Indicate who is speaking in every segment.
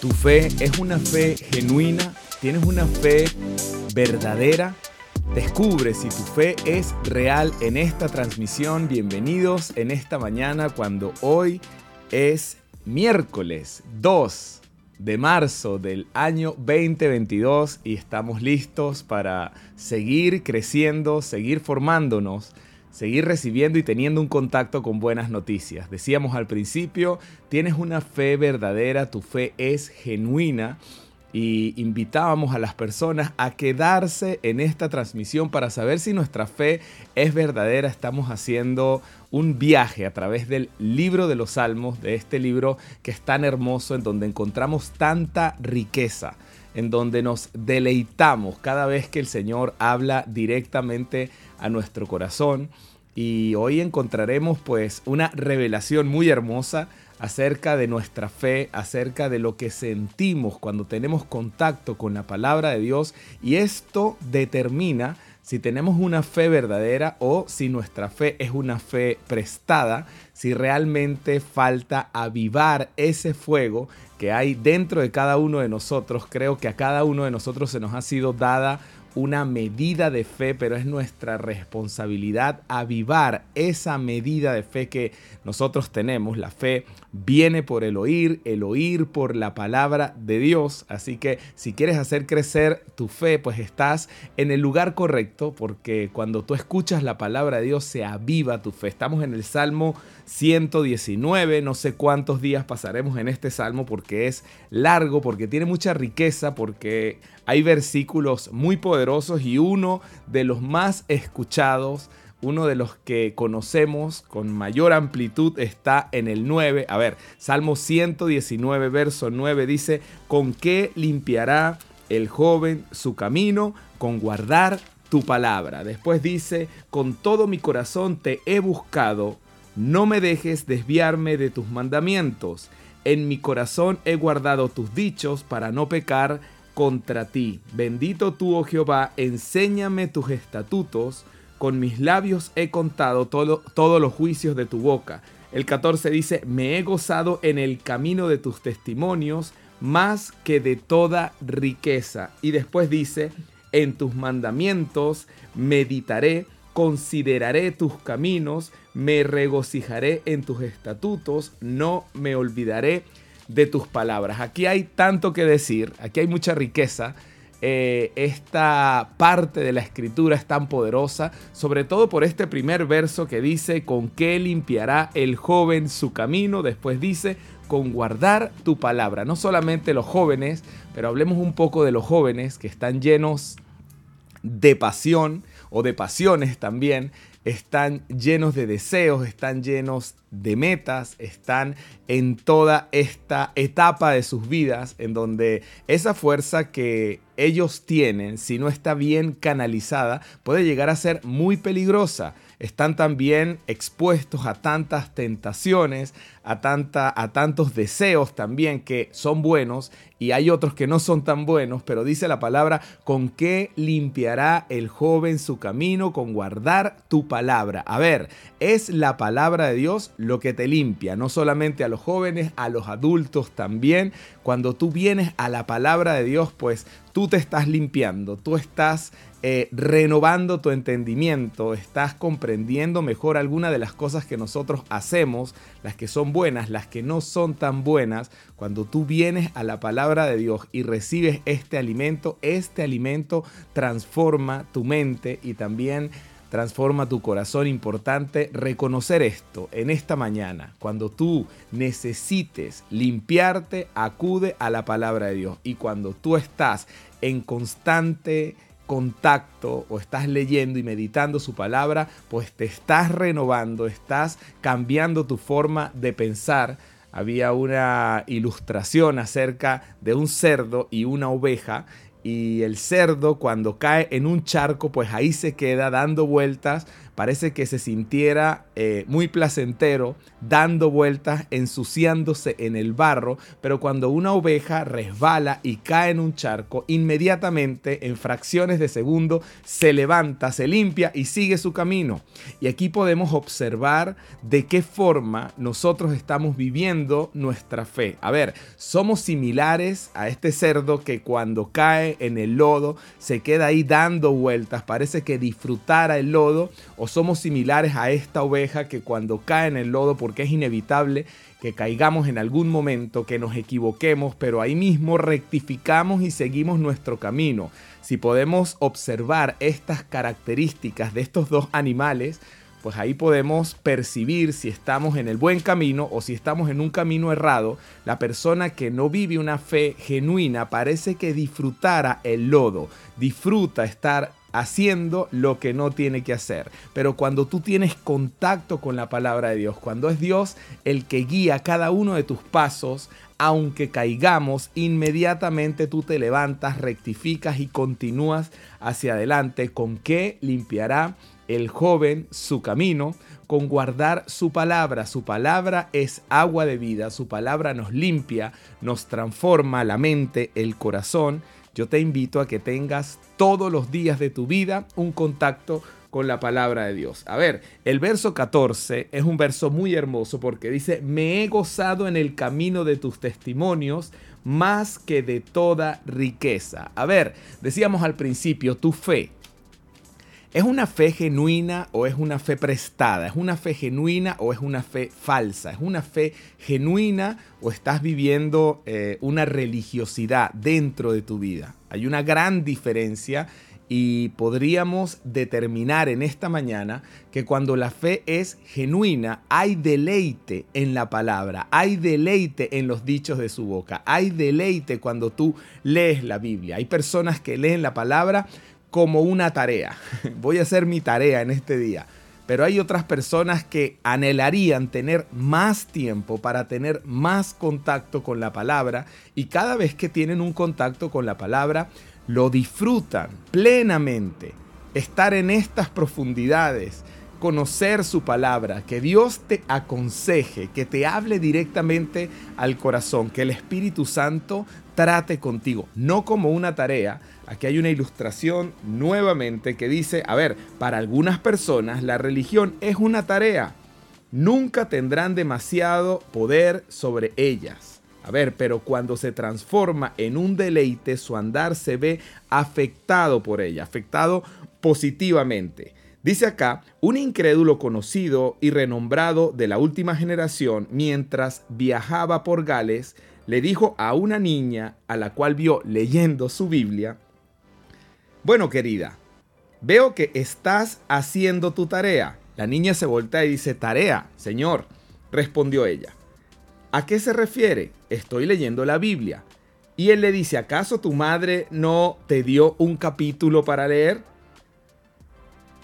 Speaker 1: Tu fe es una fe genuina, tienes una fe verdadera. Descubre si tu fe es real en esta transmisión. Bienvenidos en esta mañana cuando hoy es miércoles 2 de marzo del año 2022 y estamos listos para seguir creciendo, seguir formándonos seguir recibiendo y teniendo un contacto con buenas noticias. Decíamos al principio, tienes una fe verdadera, tu fe es genuina y invitábamos a las personas a quedarse en esta transmisión para saber si nuestra fe es verdadera. Estamos haciendo un viaje a través del libro de los salmos, de este libro que es tan hermoso, en donde encontramos tanta riqueza, en donde nos deleitamos cada vez que el Señor habla directamente a nuestro corazón. Y hoy encontraremos pues una revelación muy hermosa acerca de nuestra fe, acerca de lo que sentimos cuando tenemos contacto con la palabra de Dios y esto determina si tenemos una fe verdadera o si nuestra fe es una fe prestada, si realmente falta avivar ese fuego que hay dentro de cada uno de nosotros. Creo que a cada uno de nosotros se nos ha sido dada una medida de fe, pero es nuestra responsabilidad avivar esa medida de fe que nosotros tenemos. La fe viene por el oír, el oír por la palabra de Dios. Así que si quieres hacer crecer tu fe, pues estás en el lugar correcto, porque cuando tú escuchas la palabra de Dios se aviva tu fe. Estamos en el Salmo 119, no sé cuántos días pasaremos en este salmo porque es largo, porque tiene mucha riqueza, porque hay versículos muy poderosos y uno de los más escuchados, uno de los que conocemos con mayor amplitud está en el 9. A ver, Salmo 119, verso 9 dice, ¿con qué limpiará el joven su camino? Con guardar tu palabra. Después dice, con todo mi corazón te he buscado no me dejes desviarme de tus mandamientos. En mi corazón he guardado tus dichos para no pecar contra ti. Bendito tú, oh Jehová, enséñame tus estatutos. Con mis labios he contado todos los juicios de tu boca. El 14 dice, me he gozado en el camino de tus testimonios más que de toda riqueza. Y después dice, en tus mandamientos meditaré consideraré tus caminos, me regocijaré en tus estatutos, no me olvidaré de tus palabras. Aquí hay tanto que decir, aquí hay mucha riqueza. Eh, esta parte de la escritura es tan poderosa, sobre todo por este primer verso que dice, con qué limpiará el joven su camino, después dice, con guardar tu palabra. No solamente los jóvenes, pero hablemos un poco de los jóvenes que están llenos de pasión, o de pasiones también, están llenos de deseos, están llenos de metas, están en toda esta etapa de sus vidas en donde esa fuerza que ellos tienen, si no está bien canalizada, puede llegar a ser muy peligrosa están también expuestos a tantas tentaciones, a, tanta, a tantos deseos también que son buenos y hay otros que no son tan buenos, pero dice la palabra, ¿con qué limpiará el joven su camino? Con guardar tu palabra. A ver, es la palabra de Dios lo que te limpia, no solamente a los jóvenes, a los adultos también. Cuando tú vienes a la palabra de Dios, pues tú te estás limpiando, tú estás eh, renovando tu entendimiento, estás comprendiendo mejor algunas de las cosas que nosotros hacemos, las que son buenas, las que no son tan buenas. Cuando tú vienes a la palabra de Dios y recibes este alimento, este alimento transforma tu mente y también transforma tu corazón. Importante reconocer esto en esta mañana. Cuando tú necesites limpiarte, acude a la palabra de Dios. Y cuando tú estás en constante contacto o estás leyendo y meditando su palabra, pues te estás renovando, estás cambiando tu forma de pensar. Había una ilustración acerca de un cerdo y una oveja y el cerdo cuando cae en un charco, pues ahí se queda dando vueltas parece que se sintiera eh, muy placentero dando vueltas, ensuciándose en el barro, pero cuando una oveja resbala y cae en un charco, inmediatamente, en fracciones de segundo, se levanta, se limpia y sigue su camino. Y aquí podemos observar de qué forma nosotros estamos viviendo nuestra fe. A ver, somos similares a este cerdo que cuando cae en el lodo se queda ahí dando vueltas, parece que disfrutara el lodo, somos similares a esta oveja que cuando cae en el lodo, porque es inevitable que caigamos en algún momento, que nos equivoquemos, pero ahí mismo rectificamos y seguimos nuestro camino. Si podemos observar estas características de estos dos animales, pues ahí podemos percibir si estamos en el buen camino o si estamos en un camino errado. La persona que no vive una fe genuina parece que disfrutara el lodo, disfruta estar haciendo lo que no tiene que hacer. Pero cuando tú tienes contacto con la palabra de Dios, cuando es Dios el que guía cada uno de tus pasos, aunque caigamos, inmediatamente tú te levantas, rectificas y continúas hacia adelante. ¿Con qué limpiará el joven su camino? Con guardar su palabra. Su palabra es agua de vida, su palabra nos limpia, nos transforma la mente, el corazón yo te invito a que tengas todos los días de tu vida un contacto con la palabra de Dios. A ver, el verso 14 es un verso muy hermoso porque dice, me he gozado en el camino de tus testimonios más que de toda riqueza. A ver, decíamos al principio, tu fe, ¿Es una fe genuina o es una fe prestada? ¿Es una fe genuina o es una fe falsa? ¿Es una fe genuina o estás viviendo eh, una religiosidad dentro de tu vida? Hay una gran diferencia y podríamos determinar en esta mañana que cuando la fe es genuina, hay deleite en la palabra, hay deleite en los dichos de su boca, hay deleite cuando tú lees la Biblia. Hay personas que leen la palabra como una tarea. Voy a hacer mi tarea en este día. Pero hay otras personas que anhelarían tener más tiempo para tener más contacto con la palabra y cada vez que tienen un contacto con la palabra lo disfrutan plenamente. Estar en estas profundidades, conocer su palabra, que Dios te aconseje, que te hable directamente al corazón, que el Espíritu Santo trate contigo, no como una tarea, Aquí hay una ilustración nuevamente que dice, a ver, para algunas personas la religión es una tarea. Nunca tendrán demasiado poder sobre ellas. A ver, pero cuando se transforma en un deleite, su andar se ve afectado por ella, afectado positivamente. Dice acá, un incrédulo conocido y renombrado de la última generación, mientras viajaba por Gales, le dijo a una niña a la cual vio leyendo su Biblia, bueno, querida, veo que estás haciendo tu tarea. La niña se voltea y dice, tarea, señor, respondió ella. ¿A qué se refiere? Estoy leyendo la Biblia. Y él le dice, ¿acaso tu madre no te dio un capítulo para leer?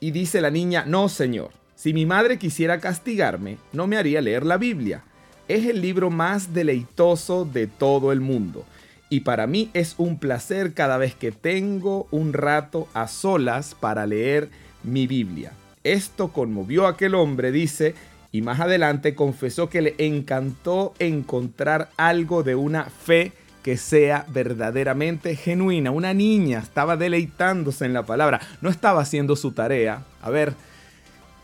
Speaker 1: Y dice la niña, no, señor, si mi madre quisiera castigarme, no me haría leer la Biblia. Es el libro más deleitoso de todo el mundo y para mí es un placer cada vez que tengo un rato a solas para leer mi Biblia. Esto conmovió a aquel hombre, dice, y más adelante confesó que le encantó encontrar algo de una fe que sea verdaderamente genuina. Una niña estaba deleitándose en la palabra, no estaba haciendo su tarea. A ver,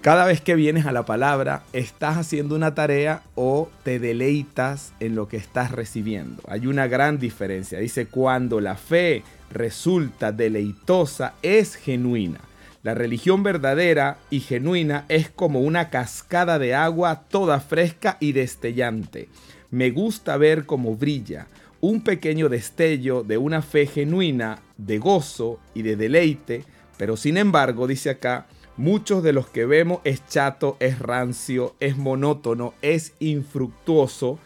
Speaker 1: cada vez que vienes a la palabra, estás haciendo una tarea o te deleitas en lo que estás recibiendo. Hay una gran diferencia. Dice, cuando la fe resulta deleitosa, es genuina. La religión verdadera y genuina es como una cascada de agua toda fresca y destellante. Me gusta ver cómo brilla un pequeño destello de una fe genuina, de gozo y de deleite, pero sin embargo, dice acá, Muchos de los que vemos es chato, es rancio, es monótono, es infructuoso.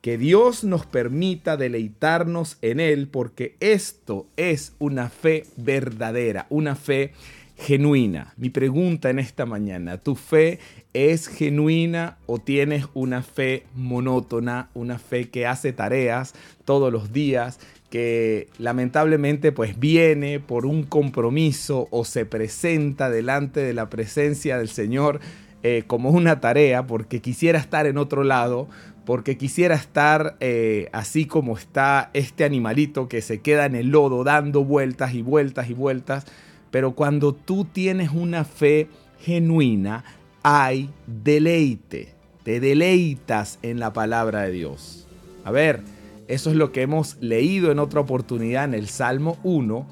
Speaker 1: Que Dios nos permita deleitarnos en Él porque esto es una fe verdadera, una fe genuina. Mi pregunta en esta mañana, ¿tu fe es genuina o tienes una fe monótona, una fe que hace tareas todos los días, que lamentablemente pues viene por un compromiso o se presenta delante de la presencia del Señor eh, como una tarea porque quisiera estar en otro lado, porque quisiera estar eh, así como está este animalito que se queda en el lodo dando vueltas y vueltas y vueltas pero cuando tú tienes una fe genuina, hay deleite. Te deleitas en la palabra de Dios. A ver, eso es lo que hemos leído en otra oportunidad en el Salmo 1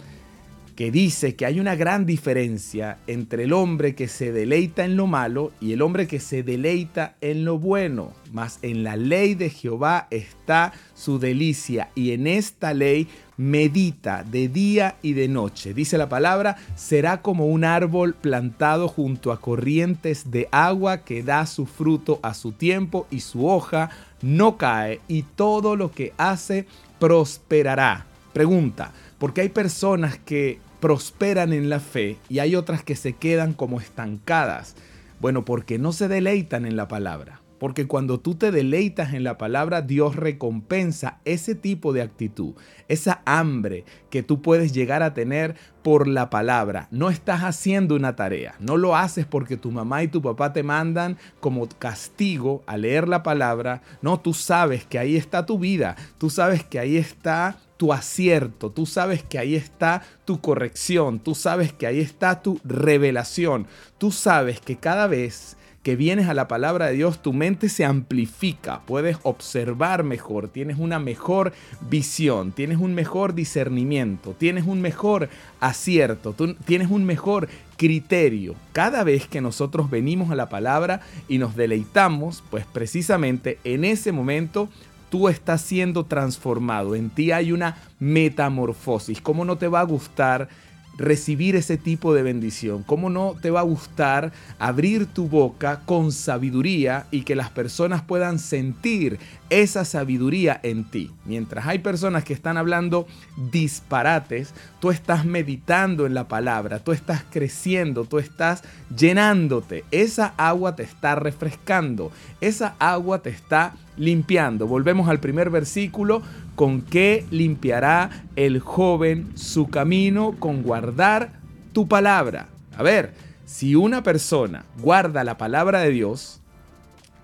Speaker 1: que dice que hay una gran diferencia entre el hombre que se deleita en lo malo y el hombre que se deleita en lo bueno. Mas en la ley de Jehová está su delicia y en esta ley medita de día y de noche. Dice la palabra, será como un árbol plantado junto a corrientes de agua que da su fruto a su tiempo y su hoja no cae y todo lo que hace prosperará. Pregunta, porque hay personas que prosperan en la fe y hay otras que se quedan como estancadas. Bueno, porque no se deleitan en la palabra. Porque cuando tú te deleitas en la palabra, Dios recompensa ese tipo de actitud, esa hambre que tú puedes llegar a tener por la palabra. No estás haciendo una tarea, no lo haces porque tu mamá y tu papá te mandan como castigo a leer la palabra. No, tú sabes que ahí está tu vida, tú sabes que ahí está tu acierto, tú sabes que ahí está tu corrección, tú sabes que ahí está tu revelación, tú sabes que cada vez que vienes a la palabra de Dios, tu mente se amplifica, puedes observar mejor, tienes una mejor visión, tienes un mejor discernimiento, tienes un mejor acierto, tú tienes un mejor criterio. Cada vez que nosotros venimos a la palabra y nos deleitamos, pues precisamente en ese momento tú estás siendo transformado, en ti hay una metamorfosis. ¿Cómo no te va a gustar recibir ese tipo de bendición? ¿Cómo no te va a gustar abrir tu boca con sabiduría y que las personas puedan sentir esa sabiduría en ti? Mientras hay personas que están hablando disparates, tú estás meditando en la palabra, tú estás creciendo, tú estás llenándote. Esa agua te está refrescando, esa agua te está limpiando. Volvemos al primer versículo. ¿Con qué limpiará el joven su camino? Con guardar tu palabra. A ver, si una persona guarda la palabra de Dios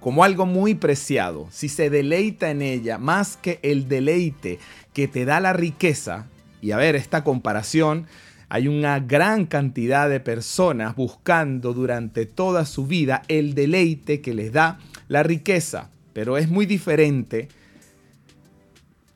Speaker 1: como algo muy preciado, si se deleita en ella más que el deleite que te da la riqueza, y a ver, esta comparación, hay una gran cantidad de personas buscando durante toda su vida el deleite que les da la riqueza. Pero es muy diferente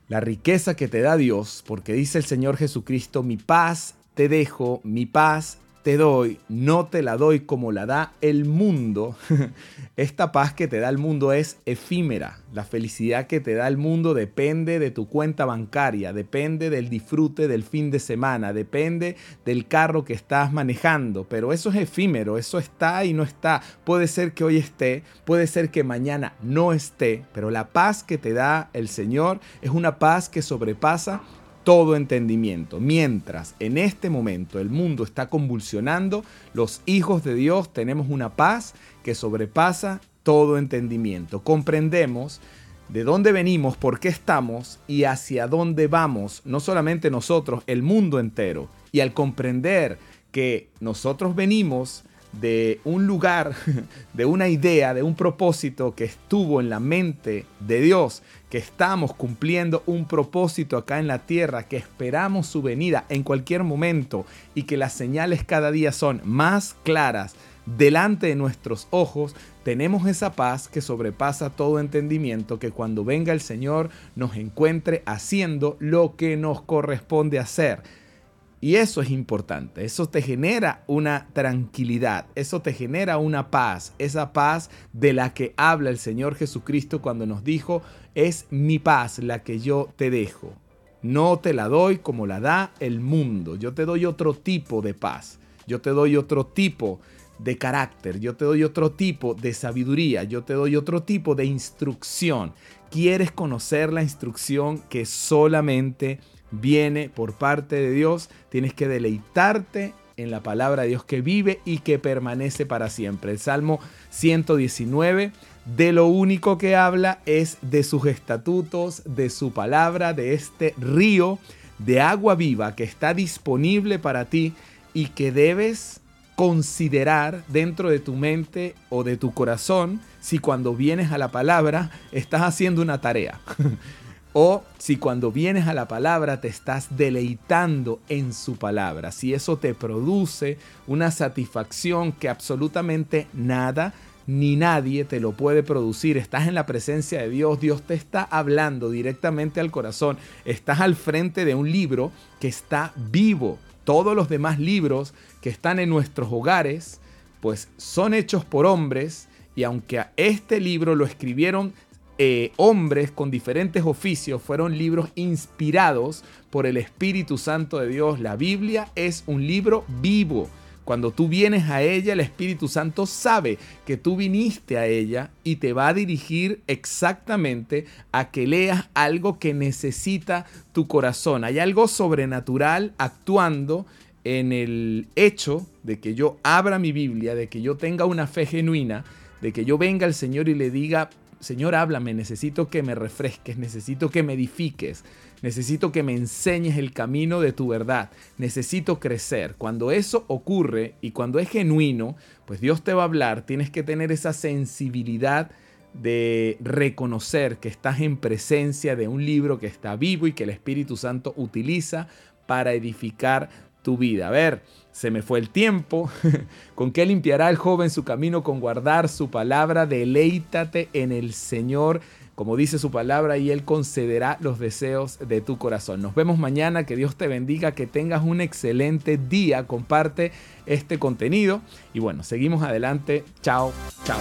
Speaker 1: la riqueza que te da Dios, porque dice el Señor Jesucristo, mi paz te dejo, mi paz te doy, no te la doy como la da el mundo. Esta paz que te da el mundo es efímera. La felicidad que te da el mundo depende de tu cuenta bancaria, depende del disfrute del fin de semana, depende del carro que estás manejando. Pero eso es efímero, eso está y no está. Puede ser que hoy esté, puede ser que mañana no esté, pero la paz que te da el Señor es una paz que sobrepasa todo entendimiento. Mientras en este momento el mundo está convulsionando, los hijos de Dios tenemos una paz que sobrepasa todo entendimiento. Comprendemos de dónde venimos, por qué estamos y hacia dónde vamos, no solamente nosotros, el mundo entero. Y al comprender que nosotros venimos de un lugar, de una idea, de un propósito que estuvo en la mente de Dios, que estamos cumpliendo un propósito acá en la tierra, que esperamos su venida en cualquier momento y que las señales cada día son más claras delante de nuestros ojos, tenemos esa paz que sobrepasa todo entendimiento, que cuando venga el Señor nos encuentre haciendo lo que nos corresponde hacer y eso es importante, eso te genera una tranquilidad, eso te genera una paz, esa paz de la que habla el Señor Jesucristo cuando nos dijo, es mi paz la que yo te dejo. No te la doy como la da el mundo, yo te doy otro tipo de paz, yo te doy otro tipo de carácter, yo te doy otro tipo de sabiduría, yo te doy otro tipo de instrucción. ¿Quieres conocer la instrucción que solamente viene por parte de Dios, tienes que deleitarte en la palabra de Dios que vive y que permanece para siempre. El Salmo 119 de lo único que habla es de sus estatutos, de su palabra, de este río de agua viva que está disponible para ti y que debes considerar dentro de tu mente o de tu corazón si cuando vienes a la palabra estás haciendo una tarea. o si cuando vienes a la palabra te estás deleitando en su palabra. Si eso te produce una satisfacción que absolutamente nada ni nadie te lo puede producir. Estás en la presencia de Dios, Dios te está hablando directamente al corazón. Estás al frente de un libro que está vivo. Todos los demás libros que están en nuestros hogares, pues son hechos por hombres y aunque a este libro lo escribieron eh, hombres con diferentes oficios, fueron libros inspirados por el Espíritu Santo de Dios. La Biblia es un libro vivo. Cuando tú vienes a ella, el Espíritu Santo sabe que tú viniste a ella y te va a dirigir exactamente a que leas algo que necesita tu corazón. Hay algo sobrenatural actuando en el hecho de que yo abra mi Biblia, de que yo tenga una fe genuina, de que yo venga al Señor y le diga, Señor, háblame, necesito que me refresques, necesito que me edifiques, necesito que me enseñes el camino de tu verdad, necesito crecer. Cuando eso ocurre y cuando es genuino, pues Dios te va a hablar, tienes que tener esa sensibilidad de reconocer que estás en presencia de un libro que está vivo y que el Espíritu Santo utiliza para edificar tu vida. A ver, se me fue el tiempo. ¿Con qué limpiará el joven su camino? Con guardar su palabra. Deleítate en el Señor como dice su palabra, y Él concederá los deseos de tu corazón. Nos vemos mañana, que Dios te bendiga, que tengas un excelente día, comparte este contenido y bueno, seguimos adelante. Chao, chao.